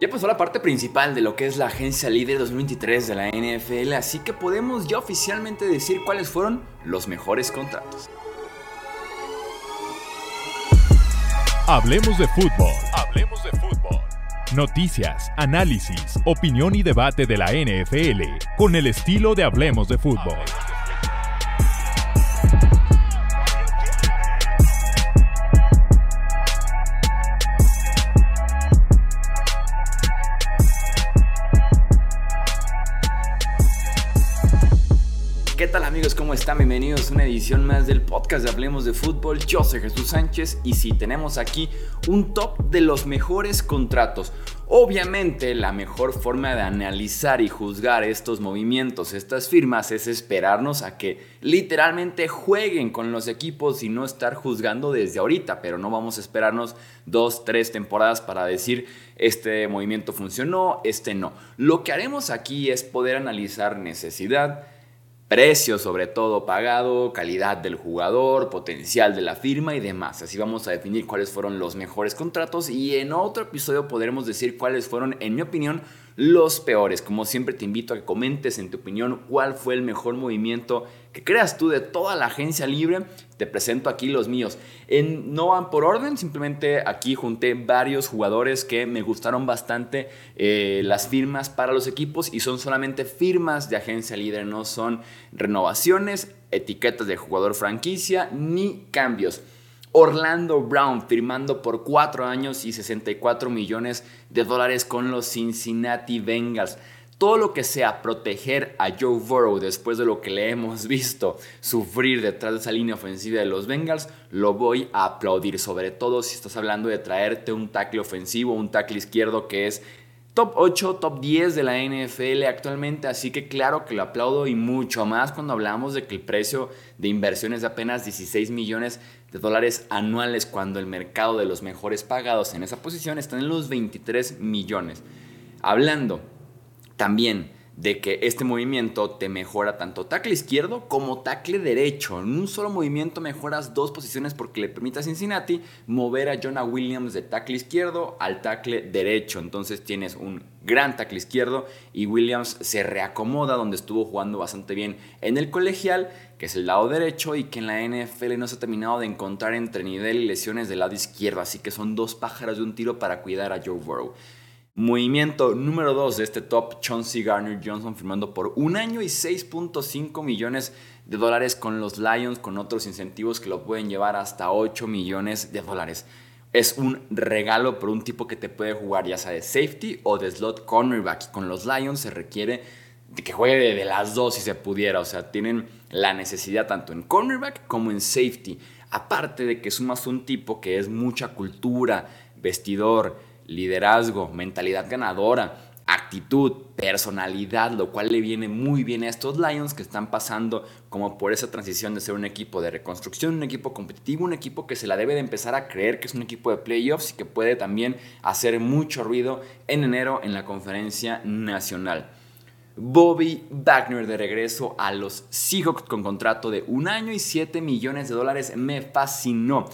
Ya pasó la parte principal de lo que es la agencia líder 2023 de la NFL, así que podemos ya oficialmente decir cuáles fueron los mejores contratos. Hablemos de fútbol. Hablemos de fútbol. Noticias, análisis, opinión y debate de la NFL con el estilo de Hablemos de fútbol. ¿Cómo están? Bienvenidos a una edición más del podcast de Hablemos de Fútbol. Yo soy Jesús Sánchez y sí, tenemos aquí un top de los mejores contratos. Obviamente la mejor forma de analizar y juzgar estos movimientos, estas firmas, es esperarnos a que literalmente jueguen con los equipos y no estar juzgando desde ahorita, pero no vamos a esperarnos dos, tres temporadas para decir este movimiento funcionó, este no. Lo que haremos aquí es poder analizar necesidad, precio sobre todo pagado, calidad del jugador, potencial de la firma y demás. Así vamos a definir cuáles fueron los mejores contratos y en otro episodio podremos decir cuáles fueron, en mi opinión, los peores. Como siempre te invito a que comentes en tu opinión cuál fue el mejor movimiento que creas tú de toda la agencia libre. Te presento aquí los míos. En, no van por orden, simplemente aquí junté varios jugadores que me gustaron bastante eh, las firmas para los equipos y son solamente firmas de agencia libre, no son renovaciones, etiquetas de jugador franquicia ni cambios. Orlando Brown firmando por 4 años y 64 millones de dólares con los Cincinnati Bengals. Todo lo que sea proteger a Joe Burrow después de lo que le hemos visto sufrir detrás de esa línea ofensiva de los Bengals, lo voy a aplaudir. Sobre todo si estás hablando de traerte un tackle ofensivo, un tackle izquierdo que es top 8, top 10 de la NFL actualmente, así que claro que lo aplaudo y mucho más cuando hablamos de que el precio de inversión es de apenas 16 millones de dólares anuales cuando el mercado de los mejores pagados en esa posición está en los 23 millones. Hablando también de que este movimiento te mejora tanto tackle izquierdo como tackle derecho. En un solo movimiento mejoras dos posiciones porque le permite a Cincinnati mover a Jonah Williams de tackle izquierdo al tackle derecho. Entonces tienes un gran tackle izquierdo y Williams se reacomoda donde estuvo jugando bastante bien en el colegial, que es el lado derecho y que en la NFL no se ha terminado de encontrar entre nivel y lesiones del lado izquierdo. Así que son dos pájaros de un tiro para cuidar a Joe Burrow. Movimiento número 2 de este top, Chauncey Garner Johnson firmando por un año y 6.5 millones de dólares con los Lions, con otros incentivos que lo pueden llevar hasta 8 millones de dólares. Es un regalo por un tipo que te puede jugar ya sea de safety o de slot cornerback. con los Lions se requiere de que juegue de, las dos si se pudiera. O sea, tienen la necesidad tanto en cornerback como en safety. Aparte de que sumas un tipo que es mucha cultura, vestidor, liderazgo, mentalidad ganadora, actitud, personalidad, lo cual le viene muy bien a estos Lions que están pasando como por esa transición de ser un equipo de reconstrucción, un equipo competitivo, un equipo que se la debe de empezar a creer que es un equipo de playoffs y que puede también hacer mucho ruido en enero en la conferencia nacional. Bobby Wagner de regreso a los Seahawks con contrato de un año y 7 millones de dólares me fascinó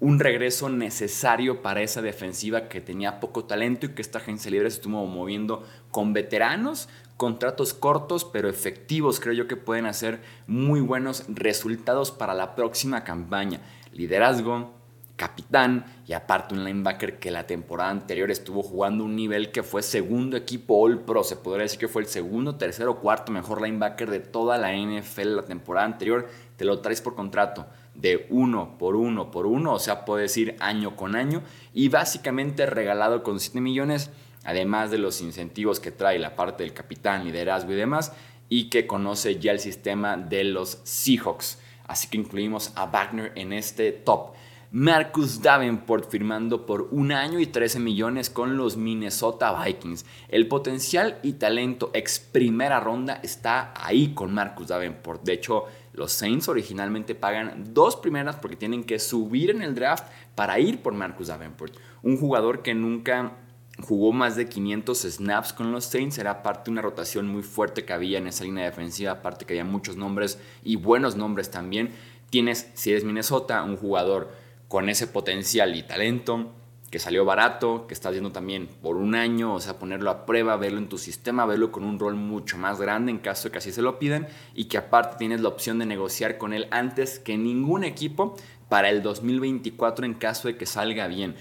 un regreso necesario para esa defensiva que tenía poco talento y que esta agencia libre se estuvo moviendo con veteranos, contratos cortos pero efectivos, creo yo que pueden hacer muy buenos resultados para la próxima campaña. Liderazgo, capitán y aparte un linebacker que la temporada anterior estuvo jugando un nivel que fue segundo equipo All Pro, se podría decir que fue el segundo, tercero, cuarto mejor linebacker de toda la NFL la temporada anterior, te lo traes por contrato de uno por uno por uno, o sea, puedes ir año con año y básicamente regalado con 7 millones, además de los incentivos que trae la parte del capitán, liderazgo y demás, y que conoce ya el sistema de los Seahawks. Así que incluimos a Wagner en este top. Marcus Davenport firmando por un año y 13 millones con los Minnesota Vikings. El potencial y talento ex primera ronda está ahí con Marcus Davenport. De hecho, los Saints originalmente pagan dos primeras porque tienen que subir en el draft para ir por Marcus Davenport. Un jugador que nunca jugó más de 500 snaps con los Saints, era parte de una rotación muy fuerte que había en esa línea defensiva, aparte que había muchos nombres y buenos nombres también. Tienes, si eres Minnesota, un jugador con ese potencial y talento, que salió barato, que estás viendo también por un año, o sea, ponerlo a prueba, verlo en tu sistema, verlo con un rol mucho más grande en caso de que así se lo pidan y que aparte tienes la opción de negociar con él antes que ningún equipo para el 2024 en caso de que salga bien.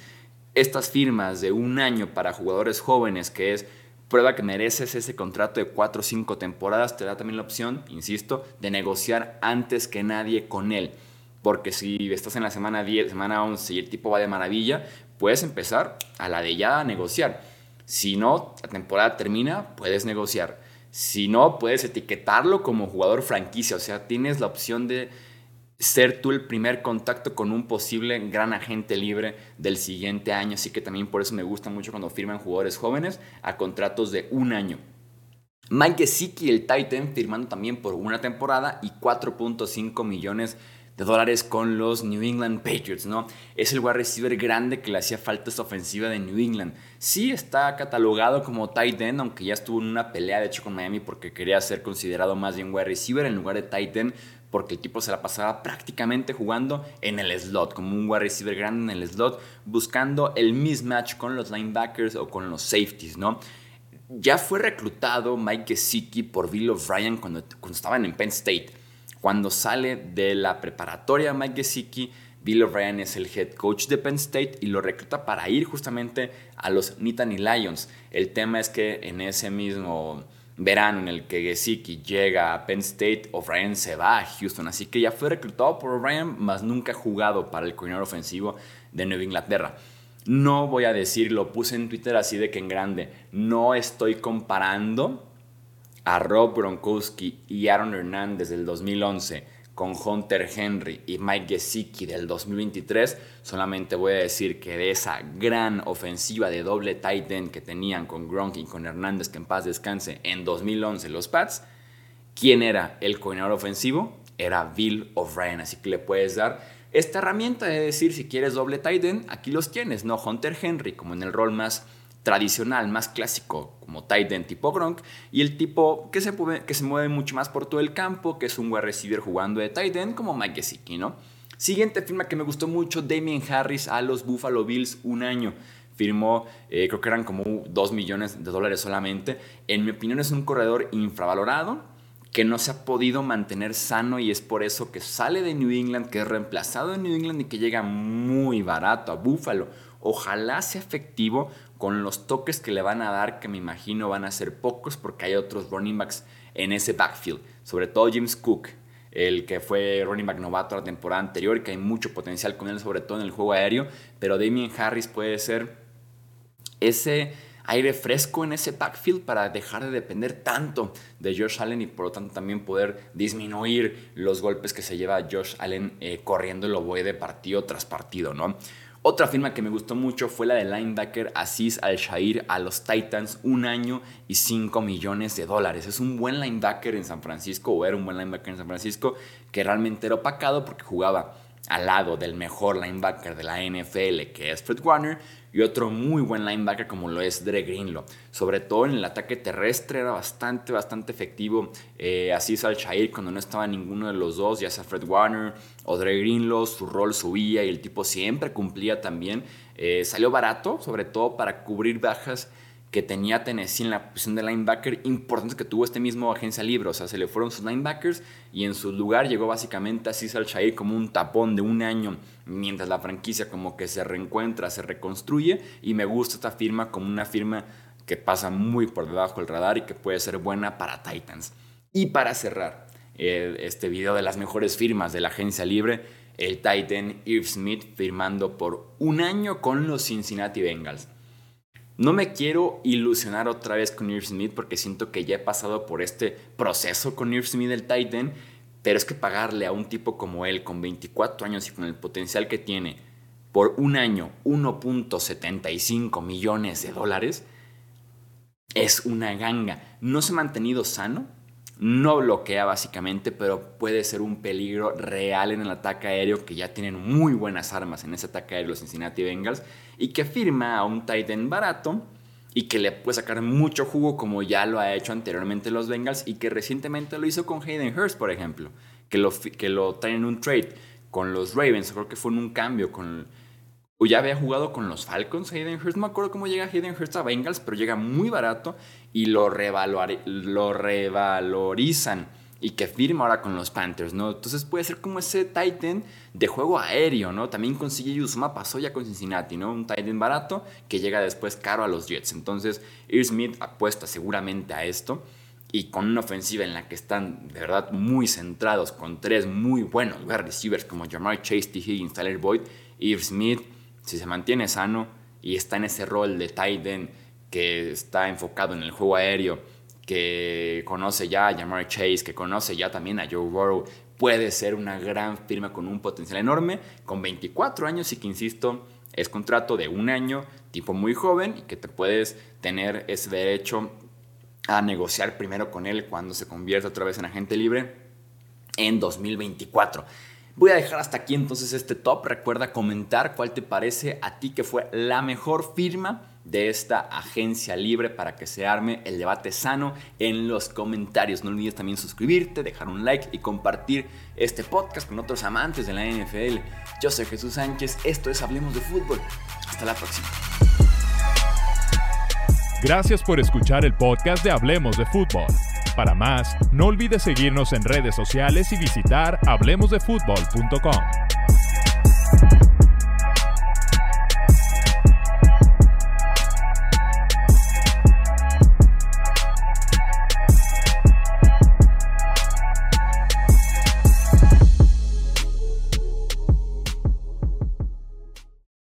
Estas firmas de un año para jugadores jóvenes, que es prueba que mereces ese contrato de 4 o 5 temporadas, te da también la opción, insisto, de negociar antes que nadie con él. Porque si estás en la semana 10, semana 11 y el tipo va de maravilla, puedes empezar a la de ya a negociar. Si no, la temporada termina, puedes negociar. Si no, puedes etiquetarlo como jugador franquicia. O sea, tienes la opción de ser tú el primer contacto con un posible gran agente libre del siguiente año. Así que también por eso me gusta mucho cuando firman jugadores jóvenes a contratos de un año. Mike Gesicki, el Titan, firmando también por una temporada y 4.5 millones de dólares con los New England Patriots, ¿no? Es el wide receiver grande que le hacía falta esta ofensiva de New England. Sí está catalogado como tight end, aunque ya estuvo en una pelea, de hecho, con Miami porque quería ser considerado más bien wide receiver en lugar de tight end, porque el tipo se la pasaba prácticamente jugando en el slot, como un wide receiver grande en el slot, buscando el mismatch con los linebackers o con los safeties, ¿no? Ya fue reclutado Mike Gesicki por Bill O'Brien cuando, cuando estaban en Penn State. Cuando sale de la preparatoria Mike Gesicki, Bill O'Brien es el head coach de Penn State y lo recluta para ir justamente a los Nittany Lions. El tema es que en ese mismo verano en el que Gesicki llega a Penn State, O'Brien se va a Houston. Así que ya fue reclutado por O'Brien, más nunca jugado para el coordinador ofensivo de Nueva Inglaterra. No voy a decir, lo puse en Twitter así de que en grande, no estoy comparando a Rob Gronkowski y Aaron Hernández del 2011 con Hunter Henry y Mike Gesicki del 2023, solamente voy a decir que de esa gran ofensiva de doble tight end que tenían con Gronk y con Hernández, que en paz descanse, en 2011 los Pats, ¿quién era el coordinador ofensivo? Era Bill O'Brien, así que le puedes dar esta herramienta de decir si quieres doble tight end, aquí los tienes, no Hunter Henry como en el rol más tradicional, más clásico, como tight end tipo Gronk, y el tipo que se, que se mueve mucho más por todo el campo, que es un wide receiver jugando de tight end, como Mike Gesicki, ¿no? Siguiente firma que me gustó mucho, Damien Harris a los Buffalo Bills, un año. Firmó, eh, creo que eran como 2 millones de dólares solamente. En mi opinión es un corredor infravalorado, que no se ha podido mantener sano y es por eso que sale de New England, que es reemplazado en New England y que llega muy barato a Buffalo. Ojalá sea efectivo con los toques que le van a dar, que me imagino van a ser pocos porque hay otros running backs en ese backfield, sobre todo James Cook, el que fue running back novato la temporada anterior, que hay mucho potencial con él, sobre todo en el juego aéreo, pero Damien Harris puede ser ese aire fresco en ese backfield para dejar de depender tanto de Josh Allen y por lo tanto también poder disminuir los golpes que se lleva Josh Allen eh, corriendo el oboe de partido tras partido, ¿no? Otra firma que me gustó mucho fue la de linebacker Aziz Al-Shair a los Titans, un año y 5 millones de dólares. Es un buen linebacker en San Francisco, o era un buen linebacker en San Francisco, que realmente era opacado porque jugaba al lado del mejor linebacker de la NFL, que es Fred Warner, y otro muy buen linebacker como lo es Dre Greenlow. Sobre todo en el ataque terrestre era bastante, bastante efectivo. Eh, así es al Shair cuando no estaba ninguno de los dos, ya sea Fred Warner o Dre Greenlow, su rol subía y el tipo siempre cumplía también. Eh, salió barato, sobre todo para cubrir bajas que tenía Tennessee en la posición de linebacker importante que tuvo este mismo agencia libre. O sea, se le fueron sus linebackers y en su lugar llegó básicamente a Cesar Shair como un tapón de un año, mientras la franquicia como que se reencuentra, se reconstruye. Y me gusta esta firma como una firma que pasa muy por debajo del radar y que puede ser buena para Titans. Y para cerrar eh, este video de las mejores firmas de la agencia libre, el Titan Irv Smith firmando por un año con los Cincinnati Bengals. No me quiero ilusionar otra vez con Irv Smith porque siento que ya he pasado por este proceso con Irv Smith del Titan, pero es que pagarle a un tipo como él con 24 años y con el potencial que tiene por un año 1.75 millones de dólares es una ganga. No se ha mantenido sano, no bloquea básicamente, pero puede ser un peligro real en el ataque aéreo, que ya tienen muy buenas armas en ese ataque aéreo los Cincinnati Bengals, y que firma a un Titan barato y que le puede sacar mucho jugo como ya lo ha hecho anteriormente los Bengals y que recientemente lo hizo con Hayden Hurst, por ejemplo, que lo, que lo traen en un trade con los Ravens, creo que fue en un cambio con, ya había jugado con los Falcons, Hayden Hurst. No me acuerdo cómo llega Hayden Hurst a Bengals, pero llega muy barato y lo, lo revalorizan y que firma ahora con los Panthers, ¿no? Entonces puede ser como ese Titan de juego aéreo, ¿no? También consigue Yuzuma, pasó ya con Cincinnati, ¿no? Un Titan barato que llega después caro a los Jets. Entonces, Ear Smith apuesta seguramente a esto y con una ofensiva en la que están de verdad muy centrados, con tres muy buenos wide receivers como Jamar Chase, T. Higgins, Tyler Boyd, Irv Smith, si se mantiene sano y está en ese rol de Titan que está enfocado en el juego aéreo que conoce ya a Jamar Chase, que conoce ya también a Joe Burrow, puede ser una gran firma con un potencial enorme, con 24 años y que, insisto, es contrato de un año, tipo muy joven, y que te puedes tener ese derecho a negociar primero con él cuando se convierta otra vez en agente libre en 2024. Voy a dejar hasta aquí entonces este top. Recuerda comentar cuál te parece a ti que fue la mejor firma de esta agencia libre para que se arme el debate sano en los comentarios. No olvides también suscribirte, dejar un like y compartir este podcast con otros amantes de la NFL. Yo soy Jesús Sánchez, esto es Hablemos de Fútbol. Hasta la próxima. Gracias por escuchar el podcast de Hablemos de Fútbol. Para más, no olvides seguirnos en redes sociales y visitar hablemosdefutbol.com.